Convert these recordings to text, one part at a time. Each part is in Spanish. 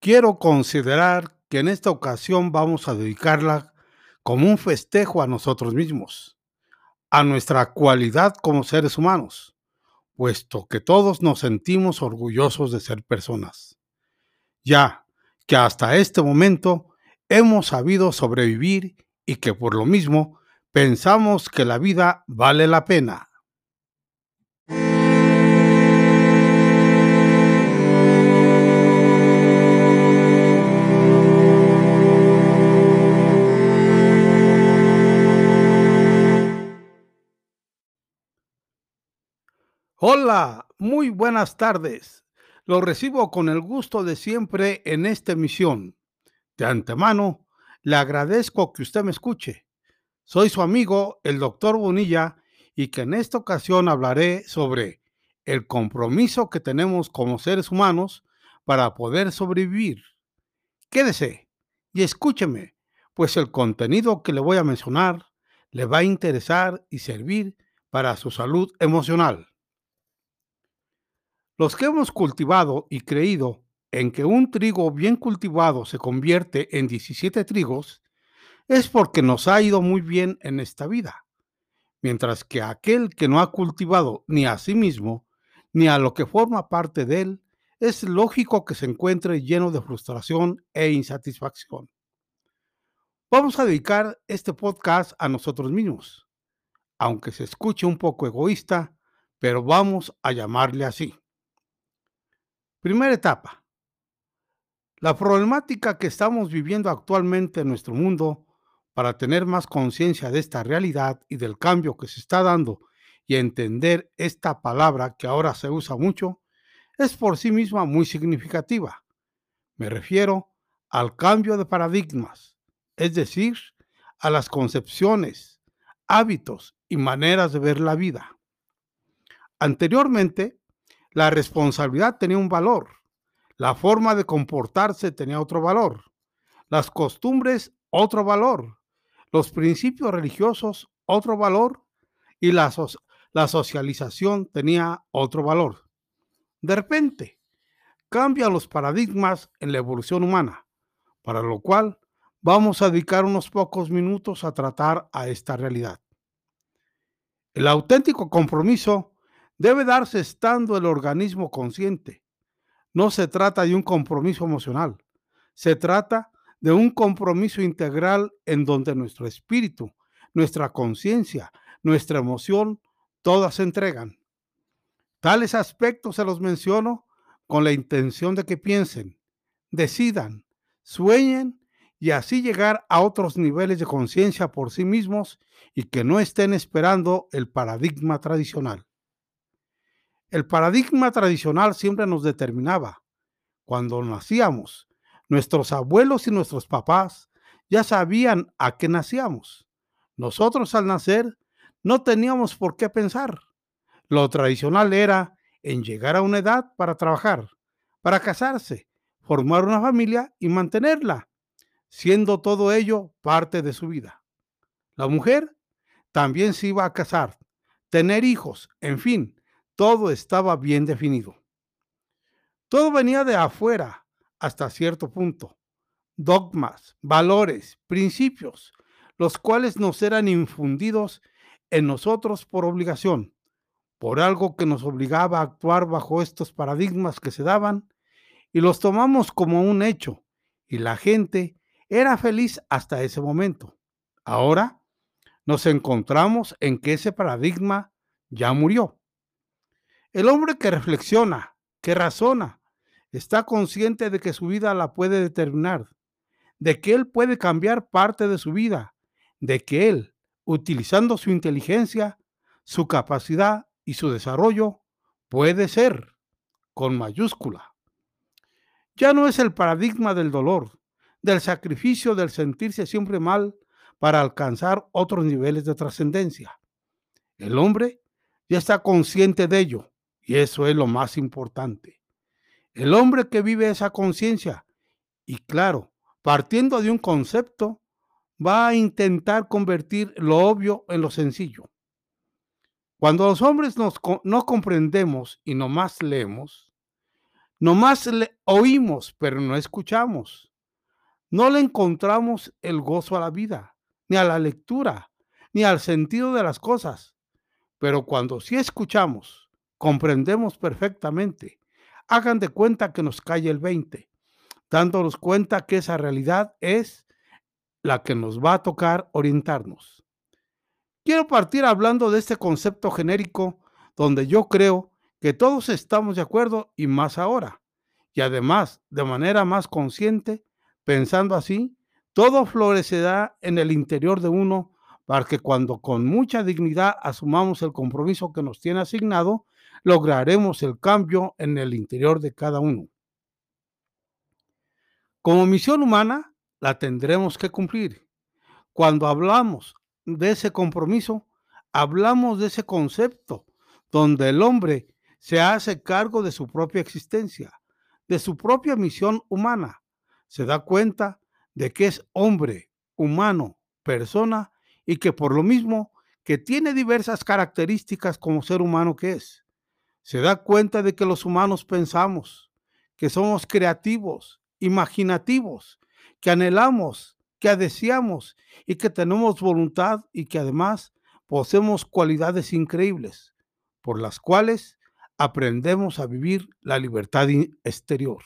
Quiero considerar que en esta ocasión vamos a dedicarla como un festejo a nosotros mismos, a nuestra cualidad como seres humanos, puesto que todos nos sentimos orgullosos de ser personas, ya que hasta este momento hemos sabido sobrevivir y que por lo mismo pensamos que la vida vale la pena. Hola, muy buenas tardes. Lo recibo con el gusto de siempre en esta emisión. De antemano, le agradezco que usted me escuche. Soy su amigo, el doctor Bonilla, y que en esta ocasión hablaré sobre el compromiso que tenemos como seres humanos para poder sobrevivir. Quédese y escúcheme, pues el contenido que le voy a mencionar le va a interesar y servir para su salud emocional. Los que hemos cultivado y creído en que un trigo bien cultivado se convierte en 17 trigos, es porque nos ha ido muy bien en esta vida, mientras que aquel que no ha cultivado ni a sí mismo, ni a lo que forma parte de él, es lógico que se encuentre lleno de frustración e insatisfacción. Vamos a dedicar este podcast a nosotros mismos, aunque se escuche un poco egoísta, pero vamos a llamarle así. Primera etapa. La problemática que estamos viviendo actualmente en nuestro mundo para tener más conciencia de esta realidad y del cambio que se está dando y entender esta palabra que ahora se usa mucho, es por sí misma muy significativa. Me refiero al cambio de paradigmas, es decir, a las concepciones, hábitos y maneras de ver la vida. Anteriormente, la responsabilidad tenía un valor, la forma de comportarse tenía otro valor, las costumbres otro valor, los principios religiosos otro valor y la, la socialización tenía otro valor. De repente, cambian los paradigmas en la evolución humana, para lo cual vamos a dedicar unos pocos minutos a tratar a esta realidad. El auténtico compromiso debe darse estando el organismo consciente. No se trata de un compromiso emocional, se trata de un compromiso integral en donde nuestro espíritu, nuestra conciencia, nuestra emoción, todas se entregan. Tales aspectos se los menciono con la intención de que piensen, decidan, sueñen y así llegar a otros niveles de conciencia por sí mismos y que no estén esperando el paradigma tradicional. El paradigma tradicional siempre nos determinaba. Cuando nacíamos, nuestros abuelos y nuestros papás ya sabían a qué nacíamos. Nosotros al nacer no teníamos por qué pensar. Lo tradicional era en llegar a una edad para trabajar, para casarse, formar una familia y mantenerla, siendo todo ello parte de su vida. La mujer también se iba a casar, tener hijos, en fin, todo estaba bien definido. Todo venía de afuera hasta cierto punto. Dogmas, valores, principios, los cuales nos eran infundidos en nosotros por obligación, por algo que nos obligaba a actuar bajo estos paradigmas que se daban, y los tomamos como un hecho, y la gente era feliz hasta ese momento. Ahora nos encontramos en que ese paradigma ya murió. El hombre que reflexiona, que razona, está consciente de que su vida la puede determinar, de que él puede cambiar parte de su vida, de que él, utilizando su inteligencia, su capacidad y su desarrollo, puede ser, con mayúscula. Ya no es el paradigma del dolor, del sacrificio, del sentirse siempre mal para alcanzar otros niveles de trascendencia. El hombre ya está consciente de ello y eso es lo más importante. El hombre que vive esa conciencia, y claro, partiendo de un concepto, va a intentar convertir lo obvio en lo sencillo. Cuando los hombres nos, no comprendemos y no más leemos, Nomás le oímos, pero no escuchamos. No le encontramos el gozo a la vida, ni a la lectura, ni al sentido de las cosas. Pero cuando sí escuchamos, comprendemos perfectamente. Hagan de cuenta que nos cae el 20, dándonos cuenta que esa realidad es la que nos va a tocar orientarnos. Quiero partir hablando de este concepto genérico donde yo creo que todos estamos de acuerdo y más ahora. Y además, de manera más consciente, pensando así, todo florecerá en el interior de uno para que cuando con mucha dignidad asumamos el compromiso que nos tiene asignado, lograremos el cambio en el interior de cada uno. Como misión humana, la tendremos que cumplir. Cuando hablamos de ese compromiso, hablamos de ese concepto donde el hombre se hace cargo de su propia existencia, de su propia misión humana. Se da cuenta de que es hombre, humano, persona y que por lo mismo que tiene diversas características como ser humano que es. Se da cuenta de que los humanos pensamos, que somos creativos, imaginativos, que anhelamos, que deseamos y que tenemos voluntad y que además poseemos cualidades increíbles por las cuales aprendemos a vivir la libertad exterior.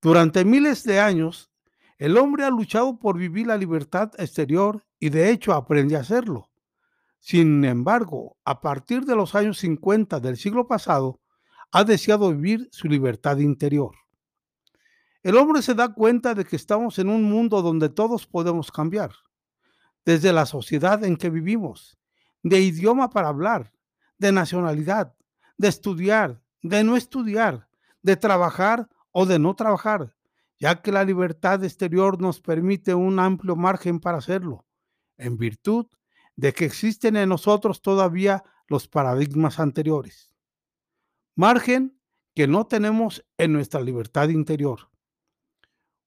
Durante miles de años, el hombre ha luchado por vivir la libertad exterior y de hecho aprende a hacerlo. Sin embargo, a partir de los años 50 del siglo pasado, ha deseado vivir su libertad interior. El hombre se da cuenta de que estamos en un mundo donde todos podemos cambiar, desde la sociedad en que vivimos, de idioma para hablar, de nacionalidad, de estudiar, de no estudiar, de trabajar o de no trabajar, ya que la libertad exterior nos permite un amplio margen para hacerlo, en virtud de que existen en nosotros todavía los paradigmas anteriores. Margen que no tenemos en nuestra libertad interior.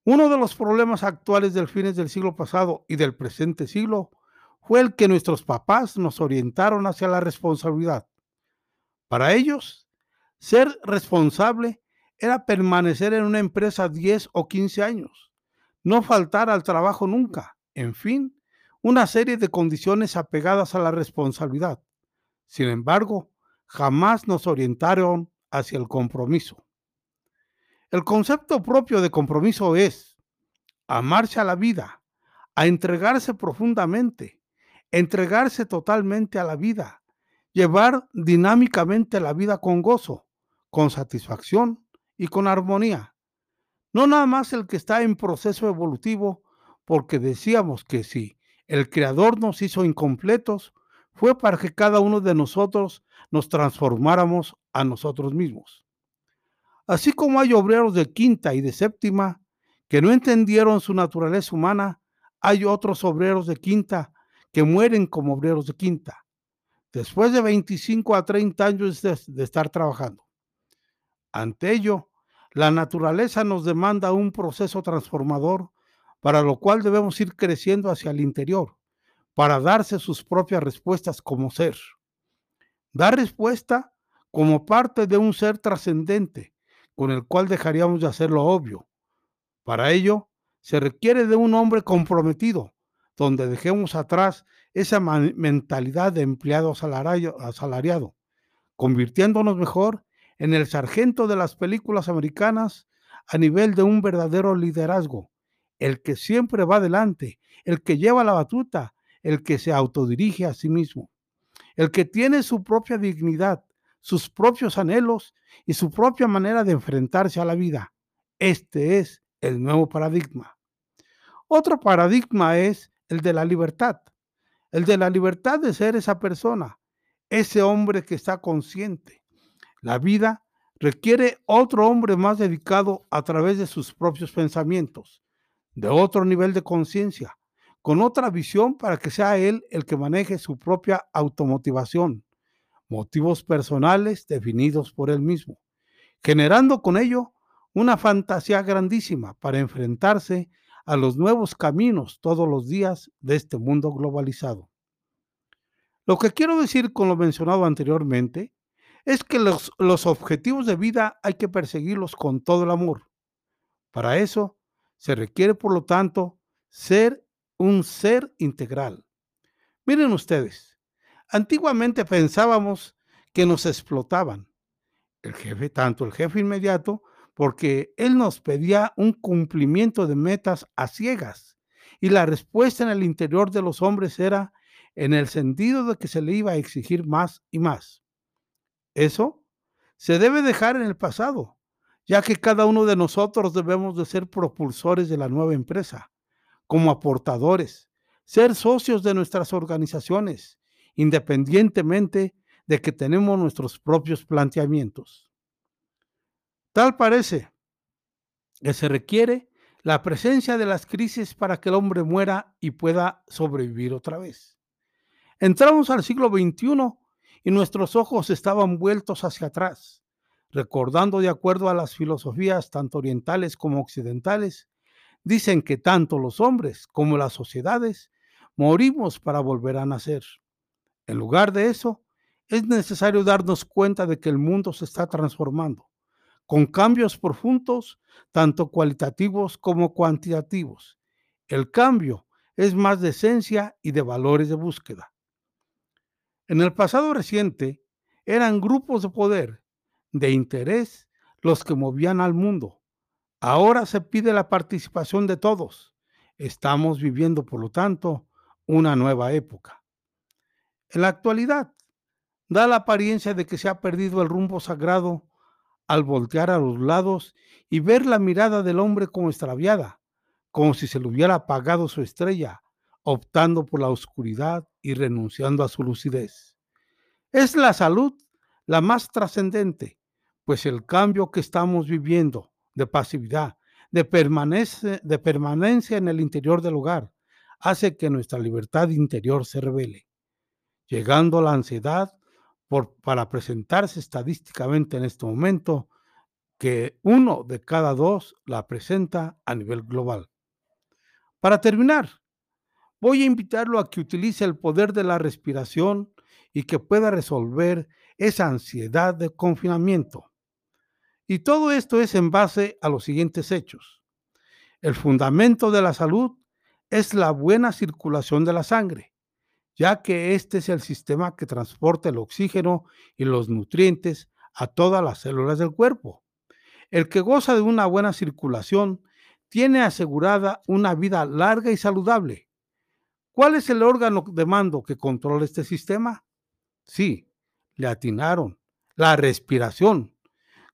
Uno de los problemas actuales del fines del siglo pasado y del presente siglo fue el que nuestros papás nos orientaron hacia la responsabilidad. Para ellos, ser responsable era permanecer en una empresa 10 o 15 años, no faltar al trabajo nunca, en fin, una serie de condiciones apegadas a la responsabilidad. Sin embargo, jamás nos orientaron hacia el compromiso. El concepto propio de compromiso es amarse a la vida, a entregarse profundamente, entregarse totalmente a la vida, llevar dinámicamente la vida con gozo, con satisfacción y con armonía. No nada más el que está en proceso evolutivo, porque decíamos que si el Creador nos hizo incompletos, fue para que cada uno de nosotros nos transformáramos a nosotros mismos. Así como hay obreros de quinta y de séptima que no entendieron su naturaleza humana, hay otros obreros de quinta que mueren como obreros de quinta, después de 25 a 30 años de, estar trabajando. Ante ello, la naturaleza nos demanda un proceso transformador para lo cual debemos ir creciendo hacia el interior, para darse sus propias respuestas como ser. Dar respuesta como parte de un ser trascendente, con el cual dejaríamos de hacer lo obvio. Para ello, se requiere de un hombre comprometido, donde dejemos atrás esa mentalidad de empleado asalariado, convirtiéndonos mejor en el sargento de las películas americanas a nivel de un verdadero liderazgo, el que siempre va adelante, el que lleva la batuta, el que se autodirige a sí mismo, el que tiene su propia dignidad, sus propios anhelos y su propia manera de enfrentarse a la vida. Este es el nuevo paradigma. Otro paradigma es el de la libertad, el de la libertad de ser esa persona, ese hombre que está consciente. La vida requiere otro hombre más dedicado a través de sus propios pensamientos, de otro nivel de conciencia, con otra visión para que sea él el que maneje su propia automotivación, motivos personales definidos por él mismo, generando con ello una fantasía grandísima para enfrentarse a los nuevos caminos todos los días de este mundo globalizado. Lo que quiero decir con lo mencionado anteriormente es que los, los objetivos de vida hay que perseguirlos con todo el amor. Para eso se requiere, por lo tanto, ser un ser integral. Miren ustedes, antiguamente pensábamos que nos explotaban. El jefe, tanto el jefe inmediato, porque él nos pedía un cumplimiento de metas a ciegas. Y la respuesta en el interior de los hombres era en el sentido de que se le iba a exigir más y más. Eso se debe dejar en el pasado, ya que cada uno de nosotros debemos de ser propulsores de la nueva empresa, como aportadores, ser socios de nuestras organizaciones, independientemente de que tenemos nuestros propios planteamientos. Tal parece que se requiere la presencia de las crisis para que el hombre muera y pueda sobrevivir otra vez. Entramos al siglo XXI y nuestros ojos estaban vueltos hacia atrás, recordando de acuerdo a las filosofías tanto orientales como occidentales, dicen que tanto los hombres como las sociedades morimos para volver a nacer. En lugar de eso, es necesario darnos cuenta de que el mundo se está transformando, con cambios profundos, tanto cualitativos como cuantitativos. El cambio es más de esencia y de valores de búsqueda. En el pasado reciente, eran grupos de poder, de interés, los que movían al mundo. Ahora se pide la participación de todos. Estamos viviendo, por lo tanto, una nueva época. En la actualidad, da la apariencia de que se ha perdido el rumbo sagrado al voltear a los lados y ver la mirada del hombre como extraviada, como si se le hubiera apagado su estrella, optando por la oscuridad y renunciando a su lucidez. Es la salud la más trascendente, pues el cambio que estamos viviendo de pasividad, de, de permanencia en el interior del hogar, hace que nuestra libertad interior se revele, llegando a la ansiedad por, para presentarse estadísticamente en este momento que uno de cada dos la presenta a nivel global. Para terminar, voy a invitarlo a que utilice el poder de la respiración y que pueda resolver esa ansiedad de confinamiento. Y todo esto es en base a los siguientes hechos. El fundamento de la salud es la buena circulación de la sangre, ya que este es el sistema que transporta el oxígeno y los nutrientes a todas las células del cuerpo. El que goza de una buena circulación tiene asegurada una vida larga y saludable, ¿Cuál es el órgano de mando que controla este sistema? Sí, le atinaron. La respiración.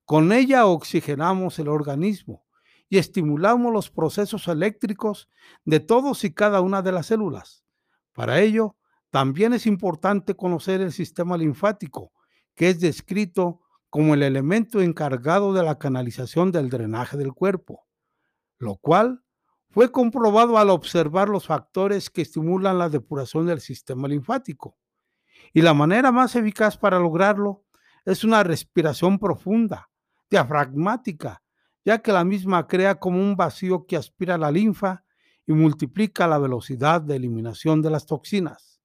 Con ella oxigenamos el organismo y estimulamos los procesos eléctricos de todos y cada una de las células. Para ello, también es importante conocer el sistema linfático, que es descrito como el elemento encargado de la canalización del drenaje del cuerpo, lo cual fue comprobado al observar los factores que estimulan la depuración del sistema linfático. Y la manera más eficaz para lograrlo es una respiración profunda, diafragmática, ya que la misma crea como un vacío que aspira la linfa y multiplica la velocidad de eliminación de las toxinas.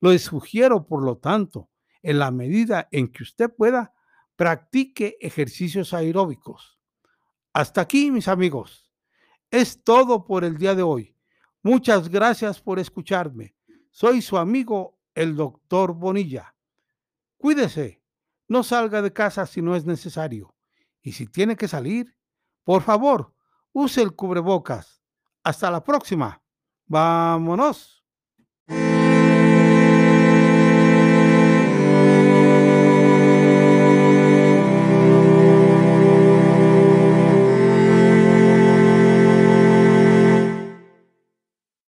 Lo sugiero, por lo tanto, en la medida en que usted pueda, practique ejercicios aeróbicos. Hasta aquí, mis amigos. Es todo por el día de hoy. Muchas gracias por escucharme. Soy su amigo, el doctor Bonilla. Cuídese, no salga de casa si no es necesario. Y si tiene que salir, por favor, use el cubrebocas. Hasta la próxima. Vámonos.